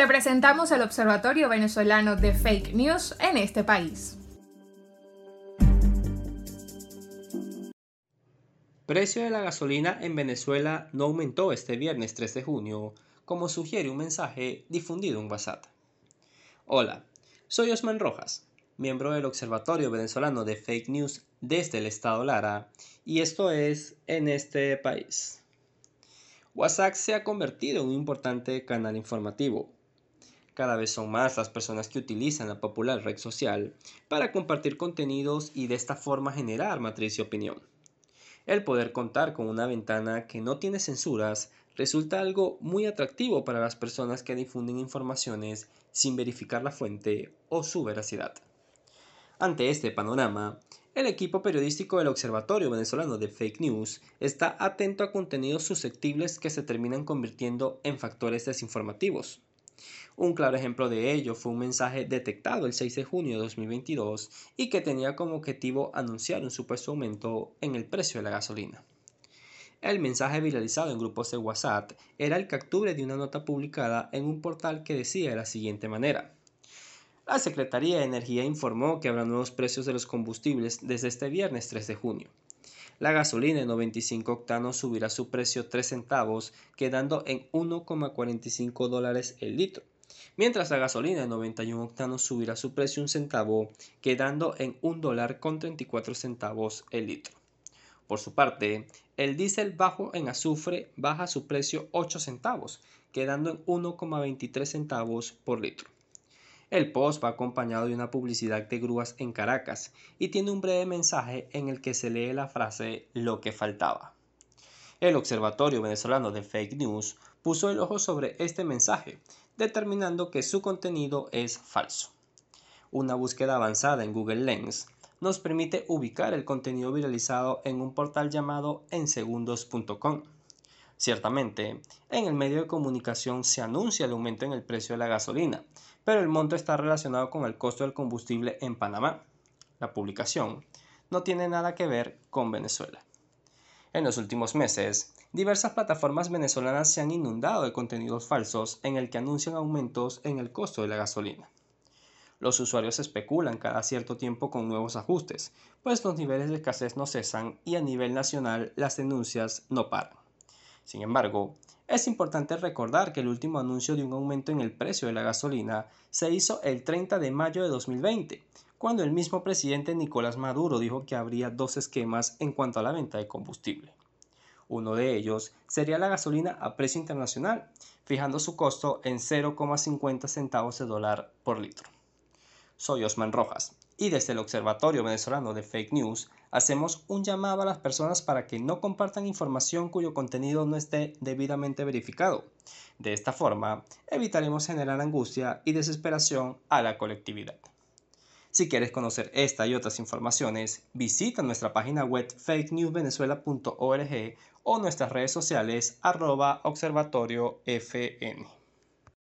Te presentamos el Observatorio Venezolano de Fake News en este país. Precio de la gasolina en Venezuela no aumentó este viernes 3 de junio, como sugiere un mensaje difundido en WhatsApp. Hola, soy Osman Rojas, miembro del Observatorio Venezolano de Fake News desde el estado Lara, y esto es en este país. WhatsApp se ha convertido en un importante canal informativo. Cada vez son más las personas que utilizan la popular red social para compartir contenidos y de esta forma generar matriz y opinión. El poder contar con una ventana que no tiene censuras resulta algo muy atractivo para las personas que difunden informaciones sin verificar la fuente o su veracidad. Ante este panorama, el equipo periodístico del Observatorio Venezolano de Fake News está atento a contenidos susceptibles que se terminan convirtiendo en factores desinformativos. Un claro ejemplo de ello fue un mensaje detectado el 6 de junio de 2022 y que tenía como objetivo anunciar un supuesto aumento en el precio de la gasolina. El mensaje viralizado en grupos de WhatsApp era el capture de una nota publicada en un portal que decía de la siguiente manera. La Secretaría de Energía informó que habrá nuevos precios de los combustibles desde este viernes 3 de junio. La gasolina de 95 octanos subirá su precio 3 centavos, quedando en 1,45 dólares el litro mientras la gasolina de 91 octanos subirá su precio un centavo, quedando en un dólar con 34 centavos el litro. Por su parte, el diésel bajo en azufre baja su precio 8 centavos, quedando en 1,23 centavos por litro. El post va acompañado de una publicidad de grúas en Caracas y tiene un breve mensaje en el que se lee la frase lo que faltaba. El Observatorio Venezolano de Fake News puso el ojo sobre este mensaje determinando que su contenido es falso. Una búsqueda avanzada en Google Lens nos permite ubicar el contenido viralizado en un portal llamado ensegundos.com. Ciertamente, en el medio de comunicación se anuncia el aumento en el precio de la gasolina, pero el monto está relacionado con el costo del combustible en Panamá. La publicación no tiene nada que ver con Venezuela. En los últimos meses, diversas plataformas venezolanas se han inundado de contenidos falsos en el que anuncian aumentos en el costo de la gasolina. Los usuarios especulan cada cierto tiempo con nuevos ajustes, pues los niveles de escasez no cesan y a nivel nacional las denuncias no paran. Sin embargo, es importante recordar que el último anuncio de un aumento en el precio de la gasolina se hizo el 30 de mayo de 2020, cuando el mismo presidente Nicolás Maduro dijo que habría dos esquemas en cuanto a la venta de combustible. Uno de ellos sería la gasolina a precio internacional, fijando su costo en 0,50 centavos de dólar por litro. Soy Osman Rojas y desde el Observatorio Venezolano de Fake News hacemos un llamado a las personas para que no compartan información cuyo contenido no esté debidamente verificado. De esta forma, evitaremos generar angustia y desesperación a la colectividad. Si quieres conocer esta y otras informaciones, visita nuestra página web fakenewsvenezuela.org o nuestras redes sociales arroba.